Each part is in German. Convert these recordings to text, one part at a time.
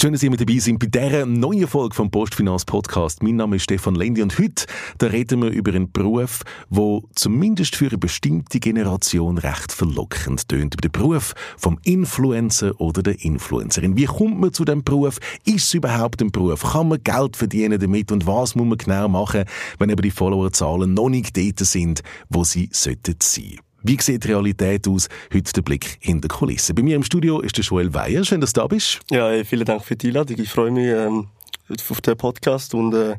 Schön, dass ihr mit dabei seid bei dieser neuen Folge vom Postfinanz Podcast. Mein Name ist Stefan Lendi und heute da reden wir über einen Beruf, der zumindest für eine bestimmte Generation recht verlockend tönt. Über den Beruf vom Influencer oder der Influencerin. Wie kommt man zu dem Beruf? Ist es überhaupt ein Beruf? Kann man Geld verdienen damit? Und was muss man genau machen, wenn eben die Followerzahlen noch nicht dort sind, wo sie sollten sein? Wie sieht die Realität aus? Heute der Blick hinter die Kulissen. Bei mir im Studio ist der Joel Weyer. Schön, dass du da bist. Ja, vielen Dank für die Einladung. Ich freue mich ähm, auf den Podcast und äh,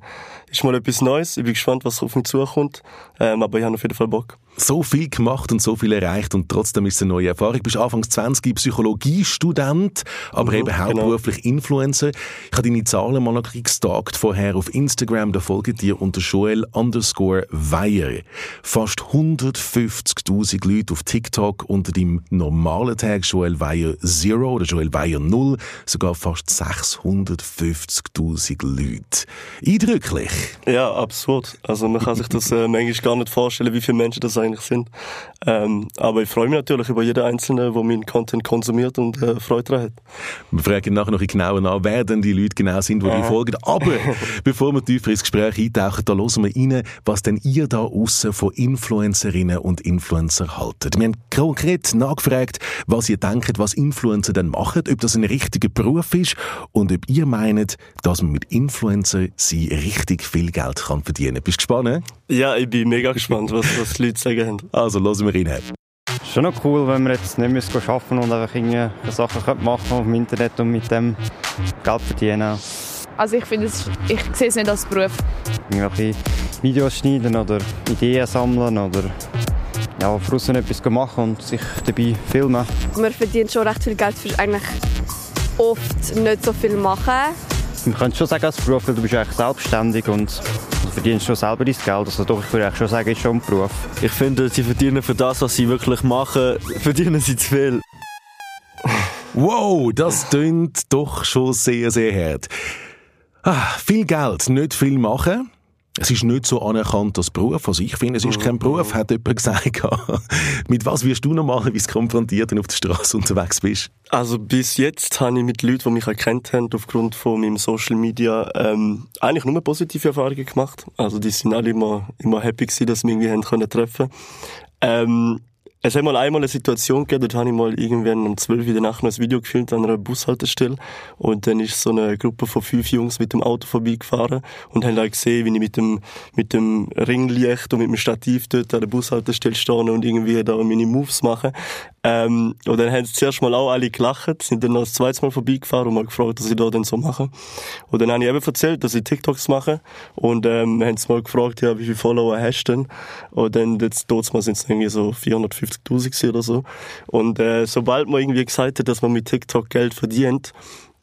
ist mal etwas Neues. Ich bin gespannt, was auf mich zukommt. Ähm, aber ich habe auf jeden Fall Bock so viel gemacht und so viel erreicht und trotzdem ist es eine neue Erfahrung. Du bist Anfangs 20 Psychologiestudent, aber mhm, eben genau. hauptberuflich genau. Influencer. Ich habe deine Zahlen mal noch gestalkt vorher auf Instagram, da folgen dir unter Joel underscore Weyer. Fast 150.000 Leute auf TikTok unter dem normalen Tag Joel Weyer Zero oder Joel Weyer Null, sogar fast 650.000 Leute. Eindrücklich. Ja, absurd. Also man kann sich das äh, manchmal gar nicht vorstellen, wie viele Menschen das eigentlich sind. Ähm, aber ich freue mich natürlich über jeden Einzelnen, der meinen Content konsumiert und äh, Freude daran hat. Wir fragen nachher noch genauer nach, wer denn die Leute genau sind, die dir folgen. Aber bevor wir tiefer ins Gespräch eintauchen, da hören wir rein, was denn ihr da aussen von Influencerinnen und Influencer haltet. Wir haben konkret nachgefragt, was ihr denkt, was Influencer denn machen, ob das ein richtiger Beruf ist und ob ihr meint, dass man mit Influencer sie richtig viel Geld kann verdienen. Bist du gespannt? Ja, ich bin mega gespannt, was, was die Leute sagen haben. Also, hören wir rein. Schon noch cool, wenn wir jetzt nicht müssen arbeiten und einfach irgendwelche Sachen machen auf dem Internet und mit dem Geld verdienen. Also ich finde, ich sehe es nicht als Beruf. Irgendwelche Videos schneiden oder Ideen sammeln oder ja, draußen etwas machen und sich dabei filmen. Man verdient schon recht viel Geld für eigentlich oft nicht so viel machen. Man könnte schon sagen als Beruf, weil du bist eigentlich selbstständig und Du verdienst schon selber dein Geld. Also doch, ich würde schon sagen, es ist schon ein Beruf. Ich finde, sie verdienen für das, was sie wirklich machen, verdienen sie zu viel. Wow, das klingt doch schon sehr, sehr hart. Ah, viel Geld, nicht viel machen. Es ist nicht so anerkannt als Beruf. Also ich finde, es ist kein Beruf, hat jemand gesagt. mit was wirst du normalerweise konfrontiert, wenn du auf der Straße unterwegs bist? Also bis jetzt habe ich mit Leuten, die mich erkannt haben, aufgrund von meinem Social Media, ähm, eigentlich nur positive Erfahrungen gemacht. Also die sind alle immer, immer happy gewesen, dass wir irgendwie haben können treffen. Ähm, es hat mal einmal eine Situation gegeben, dort habe ich mal irgendwann um 12 Uhr in der Nacht noch ein Video gefilmt an einer Bushaltestelle und dann ist so eine Gruppe von fünf Jungs mit dem Auto vorbeigefahren und haben halt gesehen, wie ich mit dem, mit dem Ringlicht und mit dem Stativ dort an der Bushaltestelle stehe und irgendwie da meine Moves mache. Ähm, und dann haben sie zuerst mal auch alle gelacht, sind dann noch das zweite Mal vorbeigefahren und mal gefragt, was ich da denn so mache. Und dann habe ich eben erzählt, dass ich TikToks mache und ähm, haben sie mal gefragt, ja, wie viele Follower hast du denn? Und dann, jetzt, mal sind es irgendwie so 450'000 oder so. Und äh, sobald man irgendwie gesagt hat, dass man mit TikTok Geld verdient,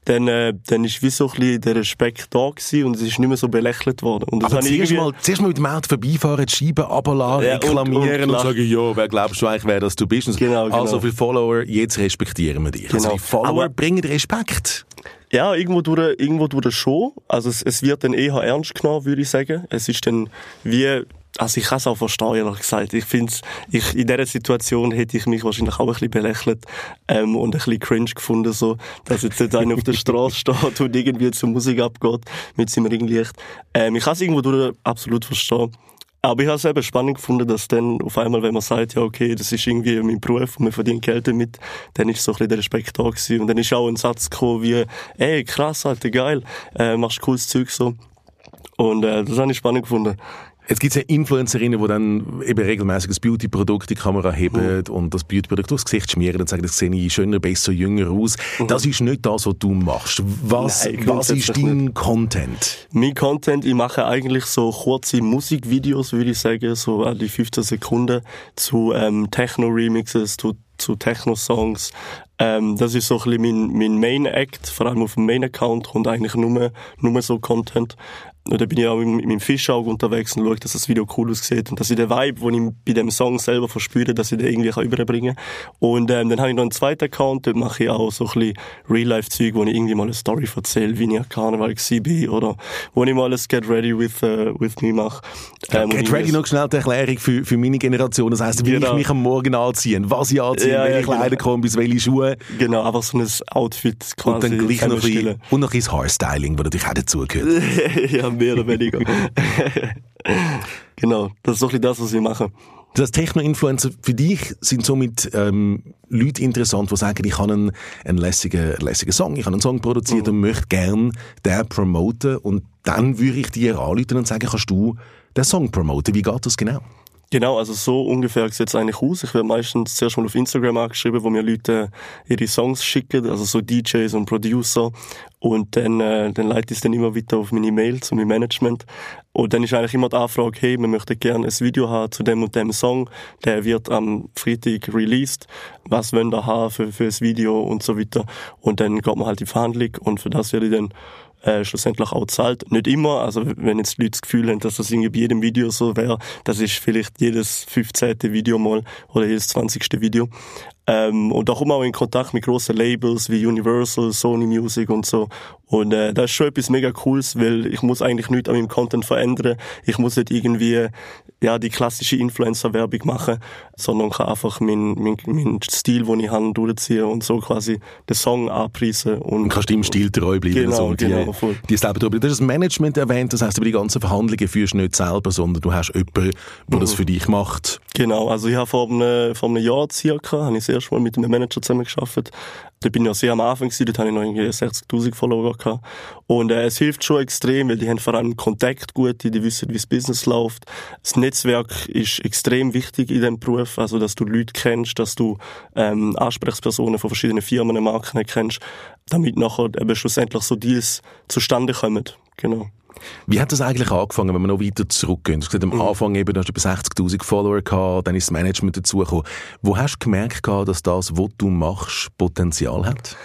dann, äh, dann ist wie so ein bisschen der Respekt da gewesen und es ist nicht mehr so belächelt worden. Und das Aber zuerst, mal, zuerst mal mit dem Auto vorbeifahren, die Scheiben runterlassen, ja, reklamieren und, und, und, sagen, ja, wer glaubst du eigentlich, wer das du bist? Genau, genau. Also für Follower, jetzt respektieren wir dich. Also genau. Also die Follower Aber, bringen Respekt. Ja, irgendwo durch, irgendwo durch schon. Also es, es wird dann eher ernst genommen, würde ich sagen. Es ist dann wie also ich kann es auch verstehen, ehrlich gesagt. Ich finde ich, in dieser Situation hätte ich mich wahrscheinlich auch ein bisschen belächelt ähm, und ein bisschen cringe gefunden, so, dass jetzt nicht einer auf der Straße steht und irgendwie zur Musik abgeht mit seinem Ringlicht. Ähm, ich kann es irgendwo durch absolut verstehen. Aber ich habe es eben spannend gefunden, dass dann auf einmal, wenn man sagt, ja, okay, das ist irgendwie mein Beruf und man verdient Geld damit, dann ist so ein bisschen der Respekt da gewesen. Und dann ist auch ein Satz gekommen wie, ey, krass, Alter, geil, äh, machst cooles Zeug so. Und äh, das habe ich spannend gefunden. Jetzt gibt es ja Influencerinnen, die dann eben regelmäßig das Beauty-Produkt in die Kamera heben mhm. und das Beauty-Produkt durchs Gesicht schmieren und sagen, das sehe ich schöner, besser, jünger aus. Mhm. Das ist nicht das, was du machst. Was, Nein, was ist dein nicht. Content? Mein Content, ich mache eigentlich so kurze Musikvideos, würde ich sagen, so an die 15 Sekunden zu ähm, Techno-Remixes, zu zu Techno-Songs. Ähm, das ist so ein bisschen mein, mein Main-Act, vor allem auf dem Main-Account kommt eigentlich nur, nur so Content. Da bin ich auch mit, meinem Fischauge unterwegs und schaue, dass das Video cool aussieht und dass ich den Vibe, den ich bei dem Song selber verspüre, dass ich den irgendwie kann überbringen kann. Und ähm, dann habe ich noch einen zweiten Account, dort mache ich auch so ein bisschen Real-Life-Zeug, wo ich irgendwie mal eine Story erzähle, wie ich an Karneval war oder wo ich mal ein Get Ready with, uh, with Me mache. Ähm, Get Ready noch schnell die Erklärung für, für meine Generation, das heisst, wie genau. ich mich am Morgen anziehen, was ich anziehe, Ja, ja, welche genau. Kleiderkombis, welche Schuhe. Genau, einfach so ein Outfit quasi. Und dann gleich noch ein und noch ein Haarstyling, das natürlich auch dazugehört. ja, mehr oder weniger. genau, das ist bisschen das, was wir machen. Das Techno-Influencer für dich sind somit ähm, Leute interessant, die sagen, ich habe einen, einen lässigen, lässigen Song, ich habe einen Song produziert Mhm. und möchte gerne den promoten und dann würde ich dir anrufen und sagen, kannst du den Song promoten? Wie geht das genau? Genau, also so ungefähr sieht es eigentlich aus. Ich werde meistens zuerst mal auf Instagram angeschrieben, wo mir Leute ihre Songs schicken, also so DJs und Producer. Und dann, äh, dann leite ich es dann immer wieder auf meine Mail zu meinem Management. Und dann ist eigentlich immer die Anfrage, hey, wir möchten gerne ein Video haben zu dem und dem Song. Der wird am Freitag released. Was wollen wir haben für, für das Video und so weiter. Und dann geht man halt in die Verhandlung und für das werde ich dann äh, schlussendlich auch zahlt. Nicht immer, also wenn jetzt Leute das Gefühl haben, dass das irgendwie bei jedem Video so wäre, das ist vielleicht jedes 15. Video mal oder jedes 20. Video. Ähm, und da kommen wir auch in Kontakt mit grossen Labels wie Universal, Sony Music und so. Und äh, das ist schon etwas mega Cooles, weil ich muss eigentlich nichts an meinem Content verändern. Ich muss nicht irgendwie ja die klassische Influencer-Werbung machen, sondern kann einfach meinen mein, mein Stil, den ich habe, durchziehen und so quasi den Song anpreisen. Und, Und kannst du im Stil treu bleiben. Genau, so, und genau, voll. die, selber drüber. Du hast das Management erwähnt, das heisst, über die ganzen Verhandlungen führst du nicht selber, sondern du hast jemanden, der Mhm. das für dich macht. Genau, also ich habe vor einem, vor einem Jahr circa, habe ich das erste Mal mit einem Manager zusammengearbeitet. Da bin ich ja sehr am Anfang gewesen, dort habe ich noch irgendwie 60'000 Follower gehabt. Und äh, es hilft schon extrem, weil die haben vor allem Kontakt gut, die wissen, wie das Business läuft. Das Netzwerk ist extrem wichtig in diesem Beruf, also dass du Leute kennst, dass du ähm, Ansprechpersonen von verschiedenen Firmen und Marken kennst, damit nachher eben schlussendlich so Deals zustande kommen. Genau. Wie hat das eigentlich angefangen, wenn wir noch weiter zurückgehen? Du hast gesagt, am Anfang eben, du hast über 60'000 Follower gehabt, dann ist das Management dazugekommen. Wo hast du gemerkt, gehabt, dass das, was du machst, Potenzial hat?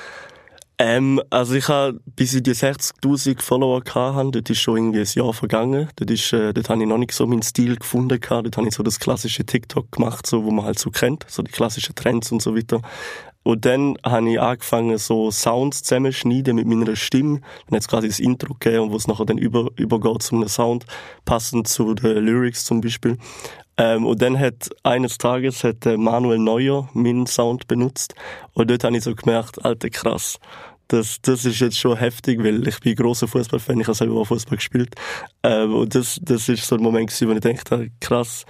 Ähm, also ich habe, bis ich die 60'000 Follower hatte, dort ist schon irgendwie ein Jahr vergangen. Dort, ist, äh, dort habe ich noch nicht so meinen Stil gefunden. Gehabt. Dort habe ich so das klassische TikTok gemacht, so, wo man halt so kennt, so die klassischen Trends und so weiter. Und dann habe ich angefangen, so Sounds zusammenschneiden mit meiner Stimme. Dann hat quasi das Intro gegeben, wo es nachher dann über, übergeht zu einem Sound, passend zu den Lyrics zum Beispiel. Ähm, und dann hat eines Tages hat Manuel Neuer meinen Sound benutzt. Und dort habe ich so gemerkt, alter krass. Das, das ist jetzt schon heftig, weil ich bin großer Fußballfan, ich habe selber auch Fußball gespielt. Ähm, und das, das ist so ein Moment gewesen, wo ich dachte, krass,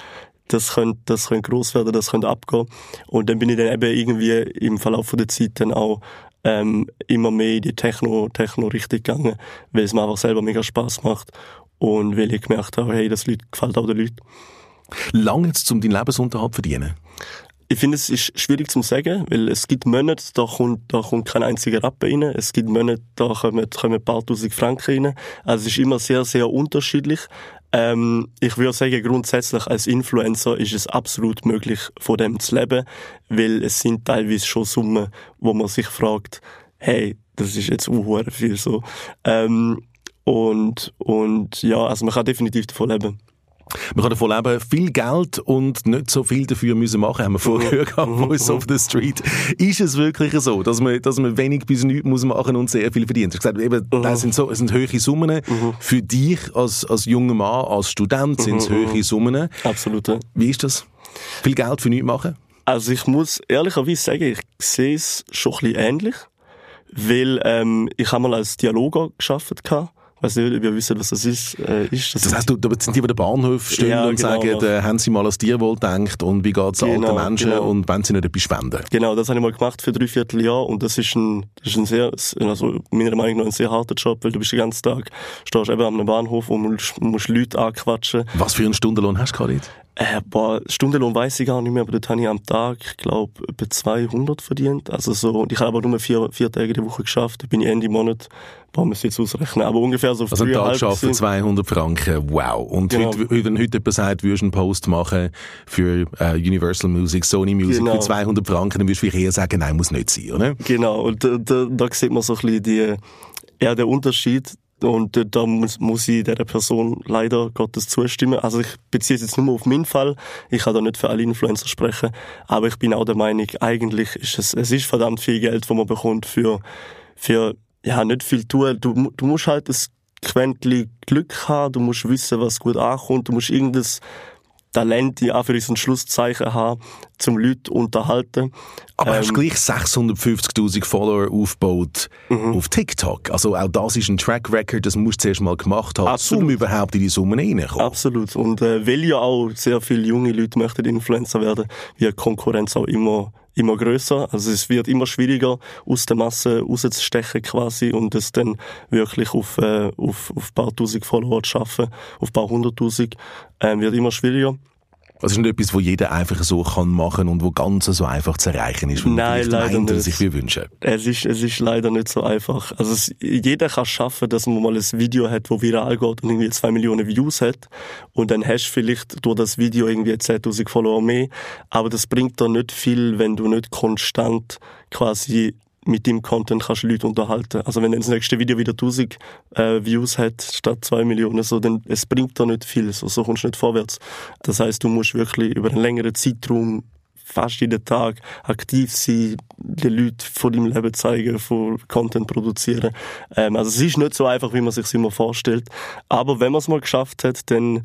das könnte, das könnte gross werden, das könnte abgehen. Und dann bin ich dann eben irgendwie im Verlauf der Zeit dann auch ähm, immer mehr in die Techno, Techno-Richtung gegangen, weil es mir einfach selber mega Spaß macht und weil ich gemerkt habe, hey, das gefällt auch den Leuten. Lange jetzt, um deinen Lebensunterhalt zu verdienen? Ich finde, es ist schwierig zu sagen, weil es gibt Monate, da kommt, da kommt kein einziger Rapper rein. Es gibt Monate, da kommen, kommen ein paar tausend Franken rein. Also es ist immer sehr, sehr unterschiedlich. Ähm, ich würde sagen, grundsätzlich als Influencer ist es absolut möglich, von dem zu leben, weil es sind teilweise schon Summen, wo man sich fragt, hey, das ist jetzt unhuere viel so. Ähm, und, und ja, also man kann definitiv davon leben. Man kann davon leben, viel Geld und nicht so viel dafür müssen machen, haben wir vorher gehört, Voice of the Street. Ist es wirklich so, dass man, dass man wenig bis nichts muss machen und sehr viel verdient? Du hast gesagt, eben, das sind so, es sind hohe Summen. Für dich als, als junger Mann, als Student sind es hohe Summen. Absolut, ja. Wie ist das? Viel Geld für nichts machen? Also ich muss ehrlicherweise sagen, ich sehe es schon ein bisschen ähnlich, weil ähm, ich habe mal als Dialoger geschafft gehabt. Ich weiß nicht, ob ihr wisst, was das ist. Äh, ist das Das heisst, du, da sind die, die den Bahnhof stehen Ja, und genau, sagen, ja. äh, haben sie mal an das Tierwohl gedacht und wie geht's Genau, alten Menschen genau. und wenn sie nicht etwas spenden? Genau, das habe ich mal gemacht für drei Vierteljahr und das ist ein, das ist ein sehr, also meiner Meinung nach ein sehr harter Job, weil du bist den ganzen Tag, stehst eben am Bahnhof und musst, musst Leute anquatschen. Was für einen Stundenlohn hast du gerade? Äh, boah, Stundenlohn weiß ich gar nicht mehr, aber dort habe ich am Tag, ich glaube, etwa 200 verdient. Also so, und ich habe aber nur vier, vier Tage die Woche geschafft. Da bin ich Ende Monat, boah, muss ich jetzt ausrechnen, aber ungefähr so Also einen Tag gewesen. 200 Franken, wow. Und Genau. heute, wenn heute jemand sagt, würdest du einen Post machen für äh, Universal Music, Sony Music Genau. für 200 Franken, dann würdest du eher sagen, nein, muss nicht sein, oder? Genau, und da, da, da sieht man so ein bisschen die, ja, den Unterschied. Und da, da muss, muss ich dieser Person leider Gottes zustimmen. Also ich beziehe es jetzt nur auf meinen Fall. Ich kann da nicht für alle Influencer sprechen. Aber ich bin auch der Meinung, eigentlich ist es, es ist verdammt viel Geld, das man bekommt für, für, ja, nicht viel tun. Du, du musst halt das Quäntchen Glück haben. Du musst wissen, was gut ankommt. Du musst irgendein, Talent in Anführungs- und Schlusszeichen haben, zum Leute unterhalten. Aber Ähm, hast gleich 650'000 Follower aufgebaut Mhm. auf TikTok. Also auch das ist ein Track Record, das musst du zuerst mal gemacht haben, Absolut. um überhaupt in die Summen reinzukommen. Absolut. Und äh, weil ja auch sehr viele junge Leute möchten Influencer werden, die Konkurrenz auch immer immer größer. Also es wird immer schwieriger, aus der Masse rauszustechen quasi und es dann wirklich auf, äh, auf, auf paar tausend Follower zu schaffen, auf paar hunderttausend, äh, wird immer schwieriger. Das ist nicht etwas, wo jeder einfach so kann machen und wo ganz so einfach zu erreichen ist, Nein, leider meint nicht. sich wir wünschen. Es ist, es ist leider nicht so einfach. Also es, jeder kann schaffen, dass man mal ein Video hat, wo viral geht und irgendwie zwei Millionen Views hat. Und dann hast du vielleicht durch das Video irgendwie 10.000 Follower mehr. Aber das bringt dir nicht viel, wenn du nicht konstant quasi mit dem Content kannst du Leute unterhalten. Also wenn dann das nächste Video wieder 1000 äh, Views hat statt 2 Millionen, so, dann es bringt dir nicht viel. So, so kommst du nicht vorwärts. Das heißt, du musst wirklich über einen längeren Zeitraum fast jeden Tag aktiv sein, den Leuten von deinem Leben zeigen, von Content produzieren. Ähm, also es ist nicht so einfach, wie man sich immer vorstellt. Aber wenn man es mal geschafft hat, dann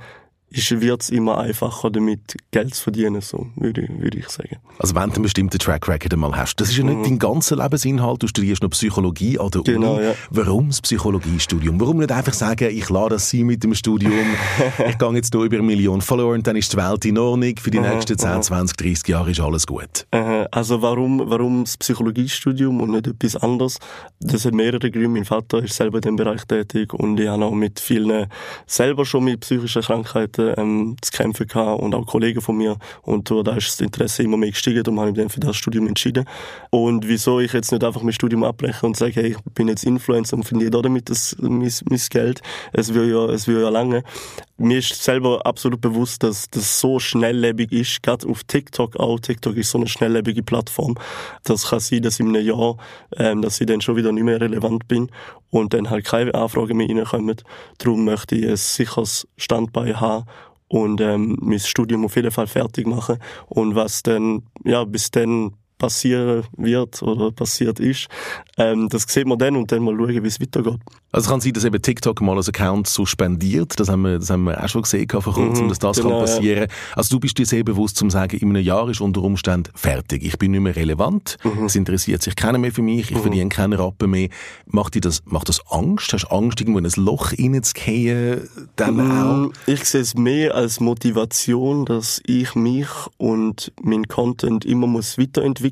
wird es immer einfacher, damit Geld zu verdienen, so würde, ich- würde ich sagen. Also wenn du einen bestimmten Track Record einmal hast. Das ist ja nicht dein ganzer Lebensinhalt. Du studierst noch Psychologie an der Mhm. Genau, Uni. ja. Warum das Psychologiestudium? Warum nicht einfach sagen, ich lade das sein mit dem Studium, ich gehe jetzt hier über eine Million Follower und dann ist die Welt in Ordnung. Für die nächsten 10, 20, 30 Jahre ist alles gut. Also warum, warum das Psychologiestudium und nicht etwas anderes? Das hat mehrere Gründe. Mein Vater ist selber in dem Bereich tätig und ich habe auch mit vielen selber schon mit psychischen Krankheiten ähm, zu kämpfen gehabt und auch Kollegen von mir. Und da ist das Interesse immer mehr gestiegen, darum habe ich mich dann für das Studium entschieden. Und wieso ich jetzt nicht einfach mein Studium abbreche und sage, hey, ich bin jetzt Influencer und verdiene da damit das, mein, mein Geld. Es will ja, es will ja lange. Mir ist selber absolut bewusst, dass das so schnelllebig ist, gerade auf TikTok auch. TikTok ist so eine schnelllebige Plattform. Das kann sein, dass in einem Jahr, ähm, dass ich dann schon wieder nicht mehr relevant bin und dann halt keine Anfragen mehr reinkommen. Darum möchte ich ein sicheres Standbein haben und ähm, mein Studium auf jeden Fall fertig machen. Und was dann, ja, bis dann passieren wird oder passiert ist, ähm, das sieht man dann und dann mal schauen, wie es weitergeht. Also es kann sein, dass eben TikTok mal als Account suspendiert. Das haben wir, das haben wir auch schon gesehen vor kurzem, Mhm, dass das genau, kann ja. passieren. Also du bist dir sehr bewusst, zum sagen, in einem Jahr ist unter Umständen fertig. Ich bin nicht mehr relevant. Mhm. Es interessiert sich keiner mehr für mich. Ich verdiene keinen Rappen mehr. Macht dir das, macht das Angst? Hast du Angst, irgendwo in ein Loch reinzugehen? Dann auch? Mm, Ich sehe es mehr als Motivation, dass ich mich und mein Content immer muss weiterentwickeln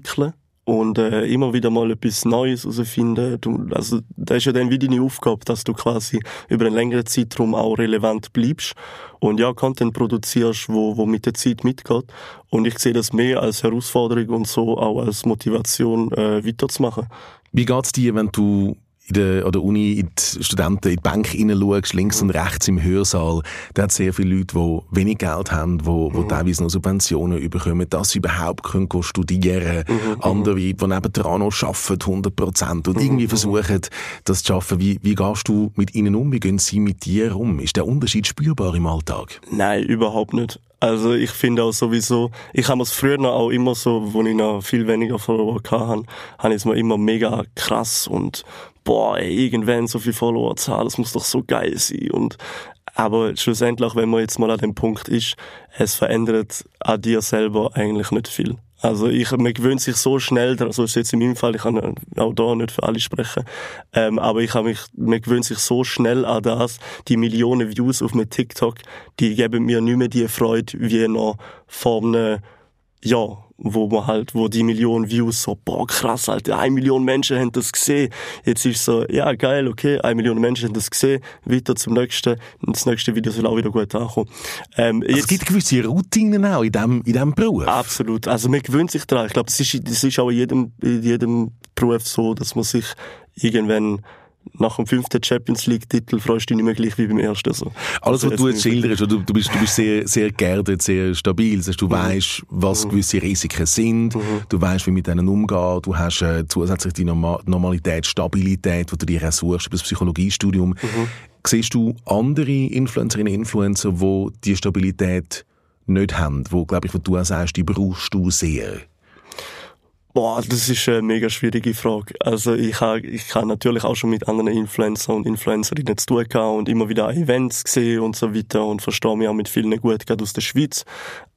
und äh, immer wieder mal etwas Neues herausfinden. Du, also das ist ja dann wie deine Aufgabe, dass du quasi über einen längeren Zeitraum auch relevant bleibst und ja Content produzierst, wo, wo mit der Zeit mitgeht. Und ich sehe das mehr als Herausforderung und so auch als Motivation äh, weiterzumachen. Wie geht's dir, wenn du in der, an der Uni in die Studenten in die Bank hineinschaust, links und rechts im Hörsaal, da hat sehr viele Leute, die wenig Geld haben, die, die teilweise noch Subventionen bekommen, dass sie überhaupt können studieren Andere, die nebendran noch arbeiten, 100 Prozent, und irgendwie versuchen, das zu schaffen. Wie, wie gehst du mit ihnen um? Wie gehen sie mit dir um? Ist der Unterschied spürbar im Alltag? Nein, überhaupt nicht. Also ich finde auch sowieso, ich habe es früher noch auch immer so, wo ich noch viel weniger Follower hatte, habe ich es mir immer mega krass und boah, irgendwann so viel Follower zu haben, das muss doch so geil sein. Und aber schlussendlich, wenn man jetzt mal an dem Punkt ist, es verändert an dir selber eigentlich nicht viel. Also ich, man gewöhnt sich so schnell, dran, so ist jetzt in meinem Fall, ich kann auch da nicht für alle sprechen, ähm, aber ich habe mich, man gewöhnt sich so schnell an das, die Millionen Views auf meinem TikTok, die geben mir nicht mehr die Freude wie noch vor einem Jahr, wo man halt, wo die Million Views so, boah krass, Alter, eine Million Menschen haben das gesehen. Jetzt ist so, ja geil, okay, eine Million Menschen haben das gesehen, weiter zum nächsten, und das nächste Video soll auch wieder gut ankommen. Ähm, Also es gibt gewisse Routinen auch in diesem in dem Beruf. Absolut. Also man gewöhnt sich daran. Ich glaube, das ist, das ist auch in jedem, in jedem Beruf so, dass man sich irgendwann nach dem fünften Champions League Titel freust du dich nicht mehr gleich wie beim ersten. So. Alles, was Also du es- jetzt schilderst, du, du bist, du bist sehr, sehr geerdet, sehr stabil. Das heißt, du weißt, was gewisse Risiken sind. Du weißt, wie mit denen umgehen. Du hast äh, zusätzlich die Norma Normalität, Stabilität, die du dir auch suchst über das Psychologiestudium. Siehst du andere Influencerinnen und Influencer, die die Stabilität nicht haben? Wo, glaube ich, wo du auch sagst, die brauchst du sehr. Boah, das ist eine mega schwierige Frage. Also ich habe ich hab natürlich auch schon mit anderen Influencer und Influencerinnen zu tun gehabt und immer wieder Events gesehen und so weiter und verstehe mich auch mit vielen gut, gerade aus der Schweiz.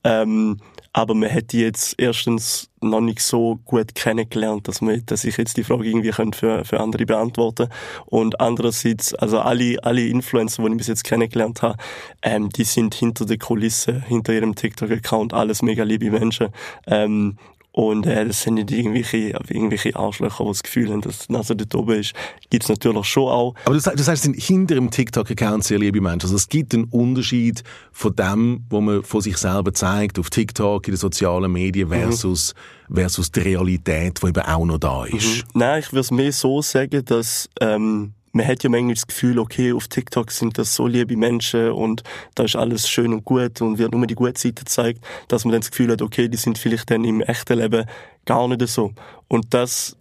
Ähm, aber man hätte jetzt erstens noch nicht so gut kennengelernt, dass, man, dass ich jetzt die Frage irgendwie könnte für, für andere beantworten Und andererseits, also alle, alle Influencer, die ich bis jetzt kennengelernt habe, ähm, die sind hinter der Kulisse, hinter ihrem TikTok-Account alles mega liebe Menschen. Ähm, und äh, das sind nicht irgendwelche, irgendwelche Arschlöcher, die das Gefühl haben, dass die Nase dort oben ist. Gibt's natürlich schon auch. Aber du, sagst, du sagst, es sind hinter dem TikTok-Account sehr liebe Menschen. Also es gibt einen Unterschied von dem, wo man von sich selber zeigt, auf TikTok, in den sozialen Medien, mhm. versus, mhm. versus die Realität, die eben auch noch da ist. Mhm. Nein, ich würde es mehr so sagen, dass... Ähm, man hat ja manchmal das Gefühl, okay, auf TikTok sind das so liebe Menschen und da ist alles schön und gut und wird nur die gute Seite gezeigt, dass man dann das Gefühl hat, okay, die sind vielleicht dann im echten Leben gar nicht so. Und das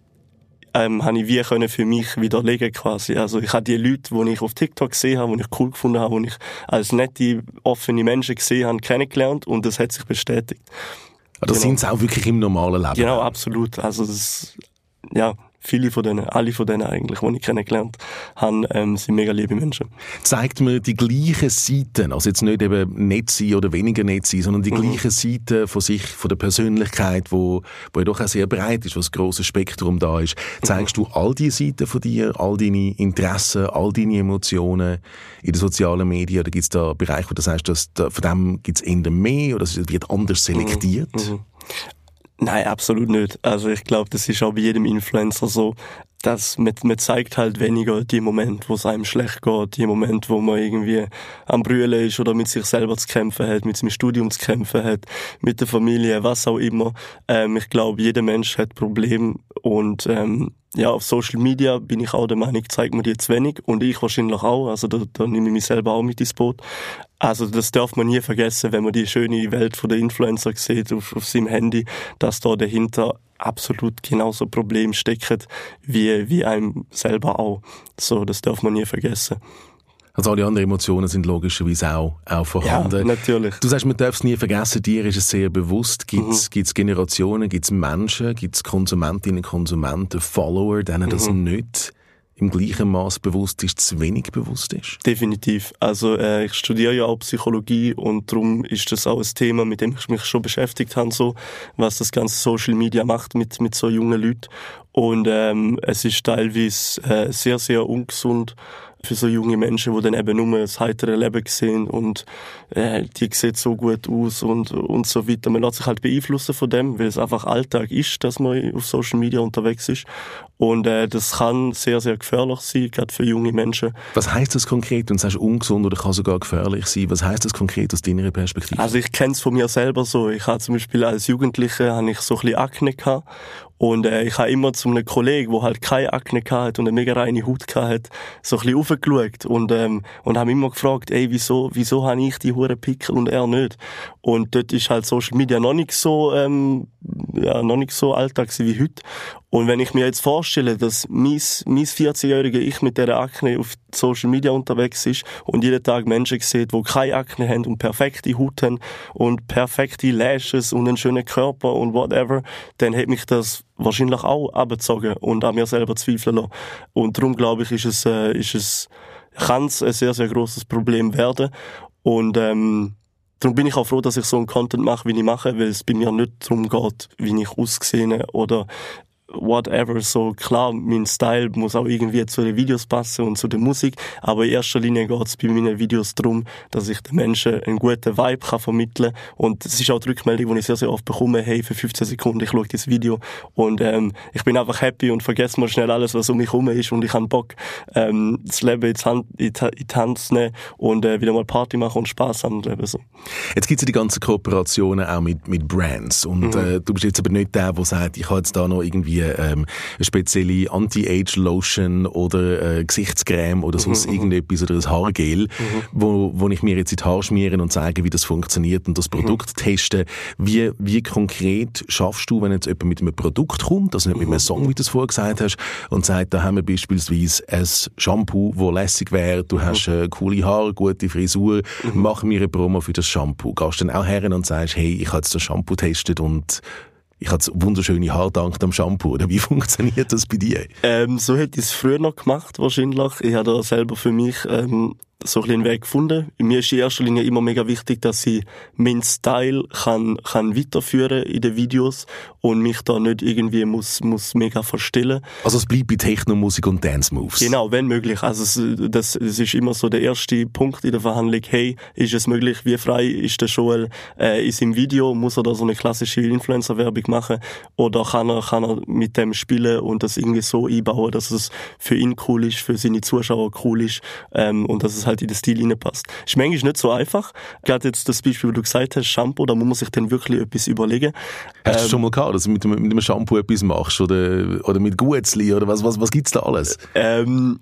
ähm, habe ich wie können für mich widerlegen quasi. Also ich habe die Leute, die ich auf TikTok gesehen habe, die ich cool gefunden habe, die ich als nette, offene Menschen gesehen habe, kennengelernt und das hat sich bestätigt. Das genau. sind sie auch wirklich im normalen Leben? Genau, absolut. Also das, ja, viele von denen, alle von denen eigentlich, die ich kennengelernt habe, ähm, sind mega liebe Menschen. Zeigt mir die gleichen Seiten, also jetzt nicht eben nett sein oder weniger nett sein, sondern die mhm. gleichen Seiten von sich, von der Persönlichkeit, wo, wo ja doch auch sehr breit ist, wo ein grosses Spektrum da ist. Zeigst mhm. du all diese Seiten von dir, all deine Interessen, all deine Emotionen in den sozialen Medien? Oder gibt es da Bereiche, wo du sagst, dass da, von dem gibt es eher mehr oder es wird anders selektiert? Mhm. Nein, absolut nicht. Also ich glaube, das ist auch bei jedem Influencer so, dass man, man zeigt halt weniger die Momente, wo es einem schlecht geht, die Momente, wo man irgendwie am Brüllen ist oder mit sich selber zu kämpfen hat, mit seinem Studium zu kämpfen hat, mit der Familie, was auch immer. Ähm, ich glaube, jeder Mensch hat Probleme und ähm, ja, auf Social Media bin ich auch der Meinung, zeigt man die zu wenig und ich wahrscheinlich auch, also da, da nehme ich mich selber auch mit ins Boot. Also das darf man nie vergessen, wenn man die schöne Welt von der Influencer sieht auf, auf seinem Handy, dass da dahinter absolut genauso Problem steckt wie, wie einem selber auch. So, das darf man nie vergessen. Also alle anderen Emotionen sind logischerweise auch, auch vorhanden. Ja, natürlich. Du sagst, man darf es nie vergessen, dir ist es sehr bewusst. Gibt es mhm. Generationen, gibt es Menschen, gibt es Konsumentinnen, Konsumenten, Follower, denen das mhm. nicht im gleichen Maß bewusst ist, zu wenig bewusst ist? Definitiv. Also äh, ich studiere ja auch Psychologie und darum ist das auch ein Thema, mit dem ich mich schon beschäftigt habe, so was das ganze Social Media macht mit mit so jungen Leuten. Und ähm, es ist teilweise äh, sehr sehr ungesund für so junge Menschen, die dann eben nur das heitere Leben sehen und äh, die sieht so gut aus und, und so weiter. Man lässt sich halt beeinflussen von dem, weil es einfach Alltag ist, dass man auf Social Media unterwegs ist. Und äh, das kann sehr, sehr gefährlich sein, gerade für junge Menschen. Was heißt das konkret? Und sagst ungesund oder kann sogar gefährlich sein. Was heißt das konkret aus deiner Perspektive? Also ich kenne es von mir selber so. Ich habe zum Beispiel als Jugendlicher habe ich so ein bisschen Akne gehabt und äh, ich habe immer zu einem Kollegen, der halt keine Akne hatte und eine mega reine Haut hatte, so ein bisschen aufgeschaut und, ähm, und haben immer gefragt, ey, wieso, wieso habe ich die hure Pickel und er nicht? Und dort ist halt Social Media noch nicht so, ähm, ja, noch nicht so Alltag wie heute. Und wenn ich mir jetzt vorstelle, dass mein, mein 14-jährige Ich mit dieser Akne auf Social Media unterwegs ist und jeden Tag Menschen sieht, die keine Akne haben und perfekte Haut haben und perfekte Lashes und einen schönen Körper und whatever, dann hat mich das wahrscheinlich auch abgezogen und an mir selber zweifeln lassen. Und darum glaube ich, ist es, äh, ist es, kann es ein sehr, sehr großes Problem werden. Und, ähm, Darum bin ich auch froh, dass ich so einen Content mache, wie ich mache, weil es bei mir nicht darum geht, wie ich aussehe oder whatever. So klar, mein Style muss auch irgendwie zu den Videos passen und zu der Musik, aber in erster Linie geht es bei meinen Videos darum, dass ich den Menschen einen guten Vibe kann vermitteln kann und es ist auch die Rückmeldung, die ich sehr, sehr oft bekomme, hey, für 15 Sekunden, ich schaue das Video und ähm, ich bin einfach happy und vergesse mal schnell alles, was um mich herum ist und ich habe Bock, ähm, das Leben in die Hand, in die Hand zu nehmen und äh, wieder mal Party machen und Spaß haben Leben so. Jetzt gibt es ja die ganzen Kooperationen auch mit, mit Brands und mhm. äh, du bist jetzt aber nicht der, der sagt, ich habe jetzt da noch irgendwie ähm, eine spezielle Anti-Age-Lotion oder äh, Gesichtscreme oder sonst mhm, mhm, irgendetwas oder ein Haargel, mhm. wo, wo ich mir jetzt in die Haare schmieren und zeige, wie das funktioniert und das mhm. Produkt mhm. testen. Wie, wie konkret schaffst du, wenn jetzt jemand mit einem Produkt kommt, also nicht mit einem mhm. Song, wie du es vorher gesagt hast, und sagt, da haben wir beispielsweise ein Shampoo, wo lässig wäre, du hast äh, coole Haare, gute Frisur, mach mir eine Promo für das Shampoo. Gehst du dann auch her und sagst, hey, ich habe jetzt das Shampoo getestet und ich habe wunderschöne Haare dank dem Shampoo. Oder wie funktioniert das bei dir? Ähm, so hätte ich es früher noch gemacht, wahrscheinlich. Ich habe da selber für mich ähm, so ein einen Weg gefunden. Mir ist in erster Linie immer mega wichtig, dass ich meinen Style kann, kann weiterführen in den Videos und mich da nicht irgendwie muss, muss mega verstellen. Also es bleibt bei Techno-Musik und Dance-Moves? Genau, wenn möglich. Also es, das, das ist immer so der erste Punkt in der Verhandlung. Hey, ist es möglich? Wie frei ist der Joel äh, in seinem Video? Muss er da so eine klassische Influencer-Werbung machen? Oder kann er, kann er mit dem spielen und das irgendwie so einbauen, dass es für ihn cool ist, für seine Zuschauer cool ist ähm, und dass es halt in den Stil reinpasst. Ist manchmal nicht so einfach. Gerade jetzt das Beispiel, wie du gesagt hast, Shampoo, da muss man sich dann wirklich etwas überlegen. Hast ähm, du schon mal gehabt, dass du mit, mit einem Shampoo etwas machst oder, oder mit Guetzli oder was, was, was gibt's da alles? Ähm,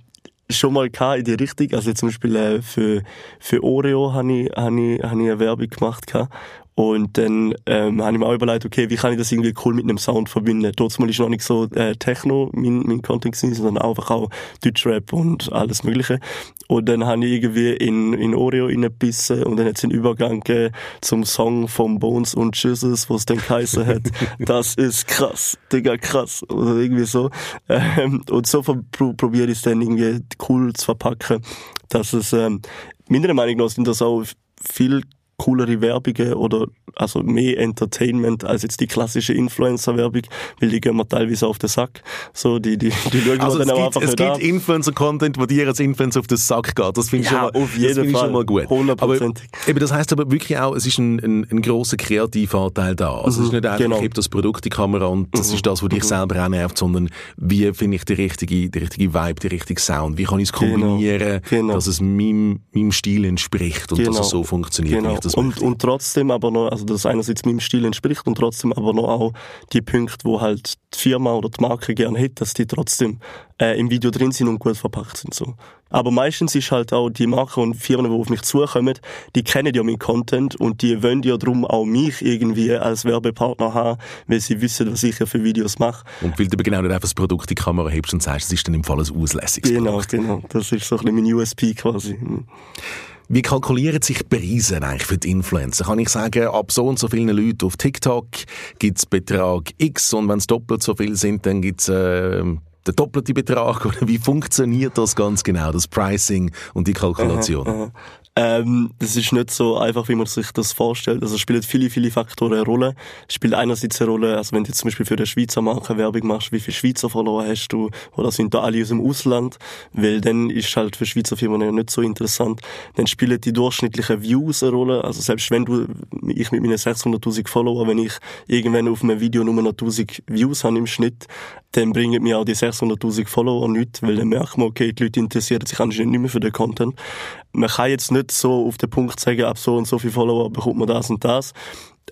schon mal in die Richtung. Also zum Beispiel äh, für, für Oreo habe ich, hab ich, hab ich eine Werbung gemacht. Gehabt. Und dann ähm, habe ich mir auch überlegt, okay, wie kann ich das irgendwie cool mit einem Sound verbinden? Dort mal ist noch nicht so äh, Techno mein, mein Content gewesen, sondern einfach auch Deutschrap und alles mögliche. Und dann habe ich irgendwie in, in Oreo reingebissen und dann hat es einen Übergang gegeben zum Song von Bones und Jesus, wo es dann geheißen hat, das ist krass, Digga, krass. Oder irgendwie so. Ähm, und so probiere ich es dann irgendwie cool zu verpacken, dass es, ähm, meiner Meinung nach sind das auch viel coolere Werbungen oder also mehr Entertainment als jetzt die klassische Influencer-Werbung, weil die gehen mir teilweise auf den Sack. So, die, die, die schauen also dann gibt, einfach Es gibt Influencer-Content, wo dir als Influencer auf den Sack geht. Das finde ich, ja, schon, mal, auf jeden Fall. schon mal gut. Hundertprozentig. eben, das heisst aber wirklich auch, es ist ein, ein, ein grosser Kreativanteil da. Also mhm, es ist mhm, nicht einfach, genau. ich habe das Produkt, die Kamera und das mhm, ist das, was dich mhm. selber auch nervt, sondern wie finde ich die richtige, die richtige Vibe, die richtige Sound? Wie kann ich es genau, kombinieren, genau, genau. dass es meinem, meinem Stil entspricht und dass es genau. so funktioniert, genau das und, und trotzdem aber noch, also das einerseits meinem Stil entspricht und trotzdem aber noch auch die Punkte, wo halt die Firma oder die Marke gerne hätte, dass die trotzdem äh, im Video drin sind und gut verpackt sind. So. Aber meistens ist halt auch die Marken und Firmen, die auf mich zukommen, die kennen ja meinen Content und die wollen ja darum auch mich irgendwie als Werbepartner haben, weil sie wissen, was ich ja für Videos mache. Und weil du genau nicht einfach das Produkt in die Kamera hebst und sagst, es ist dann im Fall ein auslässiges Genau, Produkt. genau. Das ist so ein bisschen mein USP quasi. Wie kalkulieren sich Preise eigentlich für die Influencer? Kann ich sagen, ab so und so vielen Leuten auf TikTok gibt es Betrag X und wenn es doppelt so viel sind, dann gibt es äh, der doppelte Betrag? Oder wie funktioniert das ganz genau, das Pricing und die Kalkulation? Aha, aha. Ähm, das ist nicht so einfach, wie man sich das vorstellt. Also es spielen viele, viele Faktoren eine Rolle. Es spielt einerseits eine Rolle, also wenn du zum Beispiel für eine Schweizer Marke Werbung machst, wie viele Schweizer Follower hast du, oder sind da alle aus dem Ausland, weil dann ist halt für Schweizer Firmen ja nicht so interessant. Dann spielen die durchschnittlichen Views eine Rolle. Also selbst wenn du, ich mit meinen 600'000 Follower, wenn ich irgendwann auf einem Video nur noch 1000 Views habe im Schnitt, dann bringen mir auch die 600'000 Follower nichts, weil dann merkt man, okay, die Leute interessieren sich anscheinend nicht mehr für den Content. Man kann jetzt nicht so auf den Punkt sagen, ab so und so viele Follower bekommt man das und das,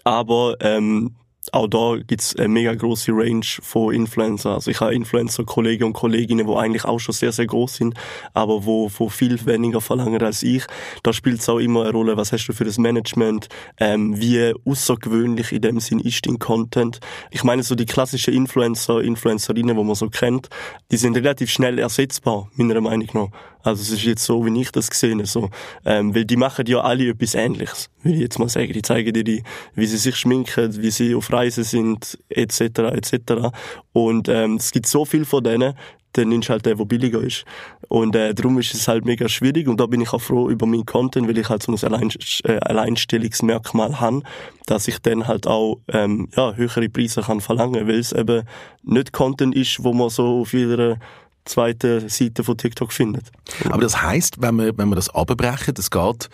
aber ähm, auch da gibt's eine mega große Range von Influencer. Also ich habe Influencer-Kollegen und Kolleginnen, die eigentlich auch schon sehr, sehr groß sind, aber wo, wo viel weniger verlangen als ich. Da spielt es auch immer eine Rolle, was hast du für das Management, ähm, wie außergewöhnlich in dem Sinn ist dein Content. Ich meine, so die klassischen Influencer, Influencerinnen, die man so kennt, die sind relativ schnell ersetzbar, meiner Meinung nach. Also es ist jetzt so, wie ich das gesehen so, ähm, weil die machen ja alle etwas Ähnliches, würde ich jetzt mal sagen. Die zeigen dir, die, wie sie sich schminken, wie sie auf Reisen sind, etc., etc. Und ähm, es gibt so viel von denen, dann nimmst du halt den, der billiger ist. Und äh, darum ist es halt mega schwierig und da bin ich auch froh über meinen Content, weil ich halt so ein Allein äh, Alleinstellungsmerkmal habe, dass ich dann halt auch ähm, ja, höhere Preise kann verlangen, weil es eben nicht Content ist, wo man so auf jeder zweite Seite von TikTok findet. Aber das heißt, wenn wir, wenn wir das abbrechen, das geht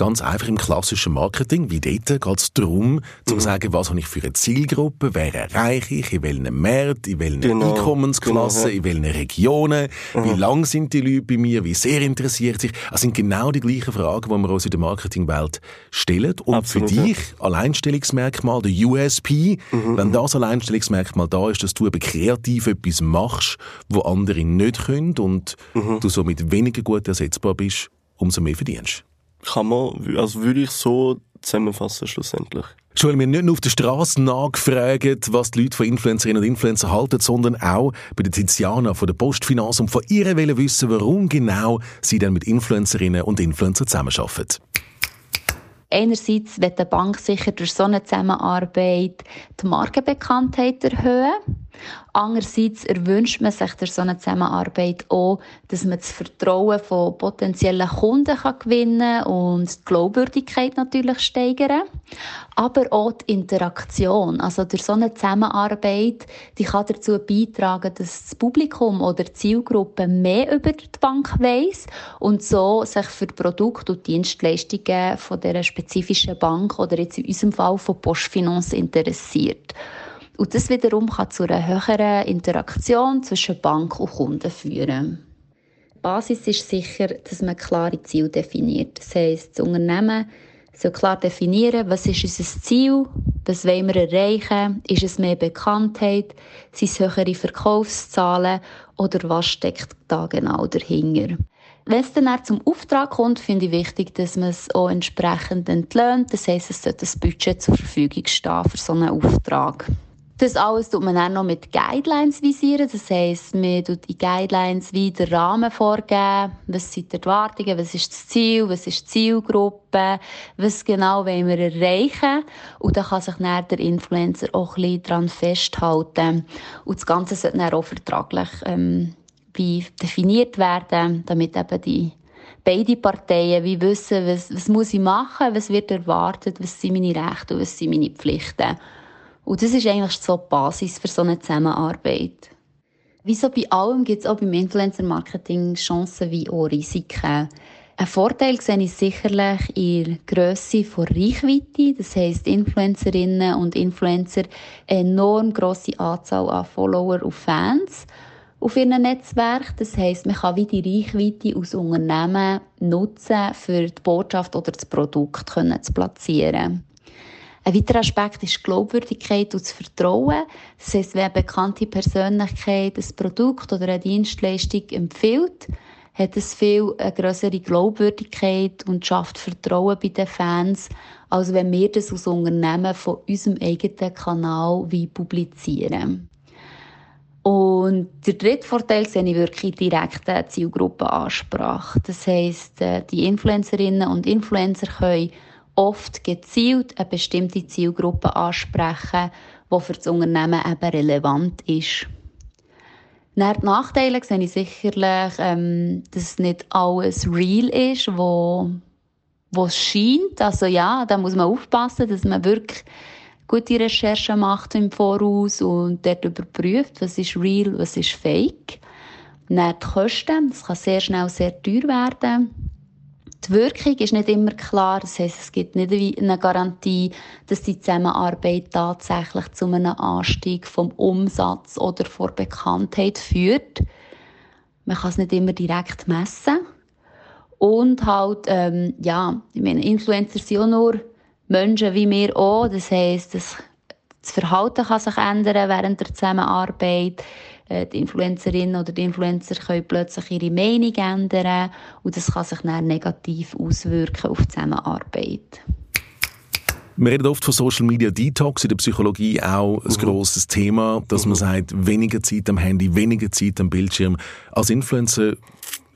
ganz einfach im klassischen Marketing, wie dort geht es darum, zu mhm. sagen, was habe ich für eine Zielgruppe, wer erreiche ich, in welchen Märkten, in welchen genau. Einkommensklassen, genau, in welchen Regionen, mhm. wie lang sind die Leute bei mir, wie sehr interessiert sich. Das sind genau die gleichen Fragen, die wir uns in der Marketingwelt stellen. Und Absolut, für dich, ja. Alleinstellungsmerkmal, der USP, mhm. wenn das Alleinstellungsmerkmal da ist, dass du eben kreativ etwas machst, wo andere nicht können und mhm. du somit weniger gut ersetzbar bist, umso mehr verdienst kann man, also würde ich so zusammenfassen schlussendlich. Schon wir nicht nur auf der Straße nachgefragt, was die Leute von Influencerinnen und Influencer halten, sondern auch bei der Tiziana von der Postfinanz und von ihr wollen wissen, warum genau sie dann mit Influencerinnen und Influencern zusammenarbeiten. Einerseits wird die Bank sicher durch so eine Zusammenarbeit die Markenbekanntheit erhöhen. Andererseits erwünscht man sich durch so eine Zusammenarbeit auch, dass man das Vertrauen von potenziellen Kunden kann gewinnen und die Glaubwürdigkeit natürlich steigern. Aber auch die Interaktion. Also durch so eine Zusammenarbeit, die kann dazu beitragen, dass das Publikum oder die Zielgruppe mehr über die Bank weiss und so sich für Produkte und Dienstleistungen von dieser spezifischen Bank oder jetzt in unserem Fall von Postfinance interessiert. Und das wiederum kann zu einer höheren Interaktion zwischen Bank und Kunden führen. Die Basis ist sicher, dass man klare Ziele definiert. Das heisst, das Unternehmen soll klar definieren, was ist unser Ziel, was wollen wir erreichen, ist es mehr Bekanntheit, sind es höhere Verkaufszahlen oder was steckt da genau dahinter. Wenn es dann zum Auftrag kommt, finde ich wichtig, dass man es auch entsprechend entlöhnt. Das heisst, es sollte ein Budget zur Verfügung stehen für so einen Auftrag. Das alles tut man dann noch mit Guidelines visieren. Das heisst, man tut in Guidelines wie den Rahmen vorgeben. Was sind die Erwartungen? Was ist das Ziel? Was ist die Zielgruppe? Was genau wollen wir erreichen? Und dann kann sich dann der Influencer auch ein bisschen daran festhalten. Und das Ganze sollte dann auch vertraglich, ähm, wie definiert werden, damit eben die beide Parteien wie wissen, was, was muss ich machen, was wird erwartet, was sind meine Rechte und was sind meine Pflichten. Und das ist eigentlich so die Basis für so eine Zusammenarbeit. Wie so bei allem gibt es auch beim Influencer-Marketing Chancen wie auch Risiken. Ein Vorteil sehe ich sicherlich in der Grösse von Reichweite. Das heisst, Influencerinnen und Influencer eine enorm grosse Anzahl an Follower und Fans auf ihrem Netzwerk. Das heisst, man kann wie die Reichweite aus Unternehmen nutzen, für die Botschaft oder das Produkt zu platzieren. Ein weiterer Aspekt ist die Glaubwürdigkeit und das Vertrauen. Das heisst, wenn eine bekannte Persönlichkeit ein Produkt oder eine Dienstleistung empfiehlt, hat es viel eine größere Glaubwürdigkeit und schafft Vertrauen bei den Fans, als wenn wir das aus Unternehmen von unserem eigenen Kanal wie publizieren. Und der dritte Vorteil sehe ich wirklich direkte Zielgruppenansprache. Das heisst, äh, die Influencerinnen und Influencer können oft gezielt eine bestimmte Zielgruppe ansprechen, die für das Unternehmen eben relevant ist. Nach die Nachteile sehe ich sicherlich, ähm, dass nicht alles real ist, wo, es scheint. Also ja, da muss man aufpassen, dass man wirklich gute Recherchen macht im Voraus und dort überprüft, was ist real, was ist fake. Dann die Kosten, das kann sehr schnell sehr teuer werden. Die Wirkung ist nicht immer klar. Das heisst, es gibt nicht eine Garantie, dass die Zusammenarbeit tatsächlich zu einem Anstieg vom Umsatz oder vor Bekanntheit führt. Man kann es nicht immer direkt messen. Und halt, ähm, ja, ich meine, Influencer sind auch nur Menschen wie wir auch. Das heisst, das, Verhalten kann sich ändern während der Zusammenarbeit. Äh, die Influencerin oder die Influencer können plötzlich ihre Meinung ändern und das kann sich dann negativ auswirken auf die Zusammenarbeit. Wir reden oft von Social Media Detox, in der Psychologie auch ein mhm. grosses Thema, dass mhm. man sagt, weniger Zeit am Handy, weniger Zeit am Bildschirm. Als Influencer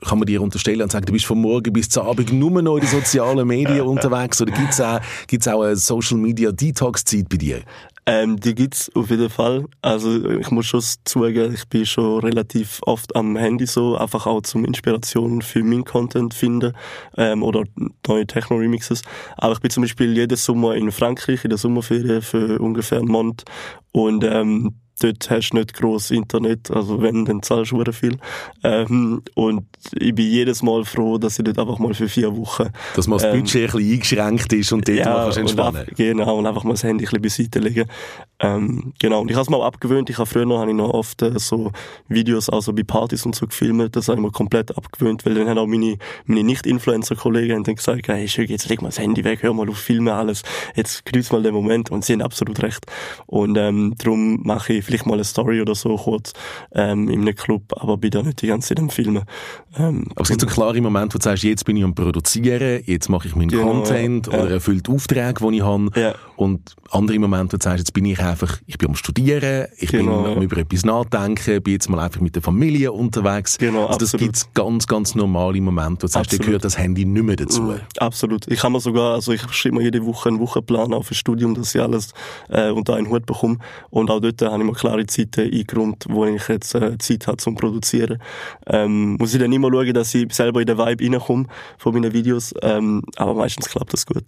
kann man dir unterstellen und sagen, du bist von morgen bis zum Abend nur noch in den sozialen Medien unterwegs? Oder gibt es auch, gibt's auch eine Social Media Detox Zeit bei dir? Ähm, die gibt's auf jeden Fall. Also ich muss schon zugeben, ich bin schon relativ oft am Handy so, einfach auch zum Inspiration für meinen Content finden ähm, oder neue Techno-Remixes. Aber ich bin zum Beispiel jeden Sommer in Frankreich in der Sommerferien für ungefähr einen Monat und ähm, dort hast du nicht gross Internet, also wenn, dann zahlst du viel. Ähm, und ich bin jedes Mal froh, dass ich dort einfach mal für vier Wochen... Dass man das ähm, Budget ein bisschen eingeschränkt ist und dort ja, mal entspannen und Genau, und einfach mal das Handy ein bisschen beiseite legen. Ähm, genau, und ich habe es mal abgewöhnt. Ich habe früher noch, habe ich noch oft äh, so Videos, also bei Partys und so gefilmt. Das habe ich mir komplett abgewöhnt, weil dann haben auch meine, meine Nicht-Influencer-Kollegen dann gesagt, hey, Schögi, jetzt leg mal das Handy weg, hör mal auf Filme alles. Jetzt grüß mal den Moment. Und sie haben absolut recht. Und ähm, darum mache ich vielleicht mal eine Story oder so kurz ähm, in einem Club, aber bin da nicht die ganze Zeit am Filmen. Ähm, aber es gibt so klare Momente, wo du sagst, jetzt bin ich am Produzieren, jetzt mache ich meinen genau, Content ja. oder erfüllt Aufträge, die ich habe. Ja. Und andere Momente, wo du sagst, jetzt bin ich einfach, ich bin am Studieren, ich Genau, bin am ja. über etwas nachdenken, bin jetzt mal einfach mit der Familie unterwegs. Genau, also das gibt's ganz, ganz normale Momente. Du sagst, dir gehört das Handy nicht mehr dazu. Mhm, Absolut. Ich kann mir sogar, also ich schreibe mir jede Woche einen Wochenplan auf fürs Studium, dass ich alles äh, unter einen Hut bekomme. Und auch dort habe ich mir klare Zeiten eingeräumt, wo ich jetzt äh, Zeit habe zum Produzieren. Ähm, muss ich dann immer schauen, dass ich selber in den Vibe reinkomme von meinen Videos. Ähm, aber meistens klappt das gut.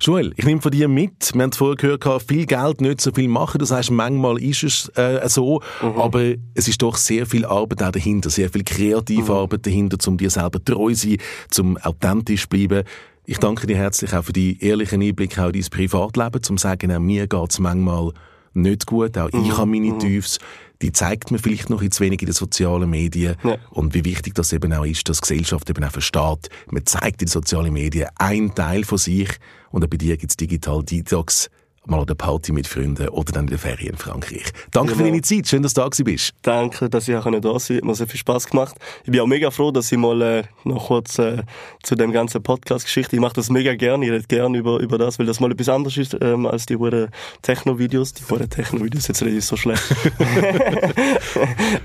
Joel, ich nehme von dir mit. Wir haben es vorher gehört, viel Geld, nicht so viel machen. Das heißt, manchmal ist es äh, so, aber es ist doch sehr viel Arbeit auch dahinter, sehr viel kreative Arbeit dahinter, um dir selber treu zu sein, zum authentisch bleiben. Ich danke dir herzlich auch für die ehrlichen Einblicke auch in dein Privatleben, zum sagen, auch mir geht's manchmal nicht gut, auch ich habe meine Tiefs. Die zeigt mir vielleicht noch zu wenig in den sozialen Medien. Ja. Und wie wichtig das eben auch ist, dass die Gesellschaft eben auch versteht. Man zeigt in den sozialen Medien einen Teil von sich und auch bei dir gibt's Digital Detox, mal an der Party mit Freunden oder dann in der Ferien in Frankreich. Danke für Genau. deine Zeit, schön, dass du da bist. Danke, dass ich auch da sein. Hat mir sehr viel Spaß gemacht. Ich bin auch mega froh, dass ich mal äh, noch kurz äh, zu dem ganzen Podcast-Geschichte. Ich mache das mega gerne. Ich rede gerne über, über das, weil das mal etwas anderes ist ähm, als die hure Techno-Videos. Die hure Techno-Videos, jetzt rede ich so schlecht.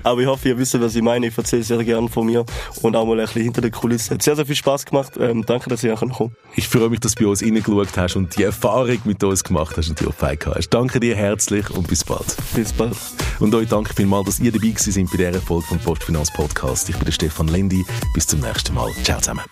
Aber ich hoffe, ihr wisst, was ich meine. Ich erzähle sehr gerne von mir und auch mal ein bisschen hinter der Kulisse. Hat sehr, sehr viel Spaß gemacht. Ähm, danke, dass ich auch komme. Ich freue mich, dass du bei uns reingeschaut hast und die Erfahrung mit uns gemacht hast die Ohrfeige gehabt hast. Danke dir herzlich und bis bald. Bis bald. Und euch danke vielmals, dass ihr dabei gewesen seid bei dieser Folge vom Postfinanz Podcast. Ich bin der Stefan Lendi. Bis zum nächsten Mal. Ciao zusammen.